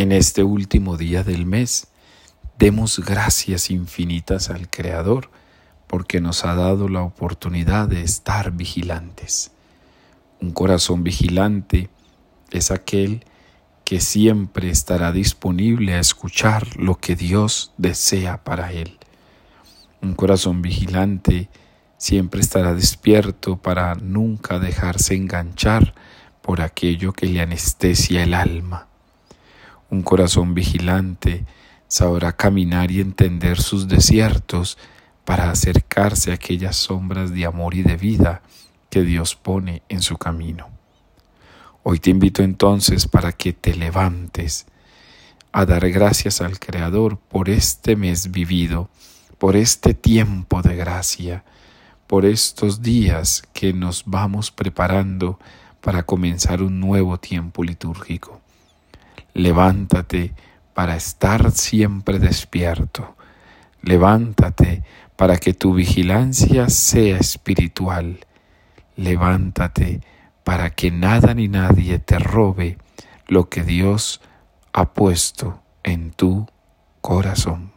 En este último día del mes, demos gracias infinitas al Creador porque nos ha dado la oportunidad de estar vigilantes. Un corazón vigilante es aquel que siempre estará disponible a escuchar lo que Dios desea para él. Un corazón vigilante siempre estará despierto para nunca dejarse enganchar por aquello que le anestesia el alma. Un corazón vigilante sabrá caminar y entender sus desiertos para acercarse a aquellas sombras de amor y de vida que Dios pone en su camino. Hoy te invito entonces para que te levantes a dar gracias al Creador por este mes vivido, por este tiempo de gracia, por estos días que nos vamos preparando para comenzar un nuevo tiempo litúrgico. Levántate para estar siempre despierto. Levántate para que tu vigilancia sea espiritual. Levántate para que nada ni nadie te robe lo que Dios ha puesto en tu corazón.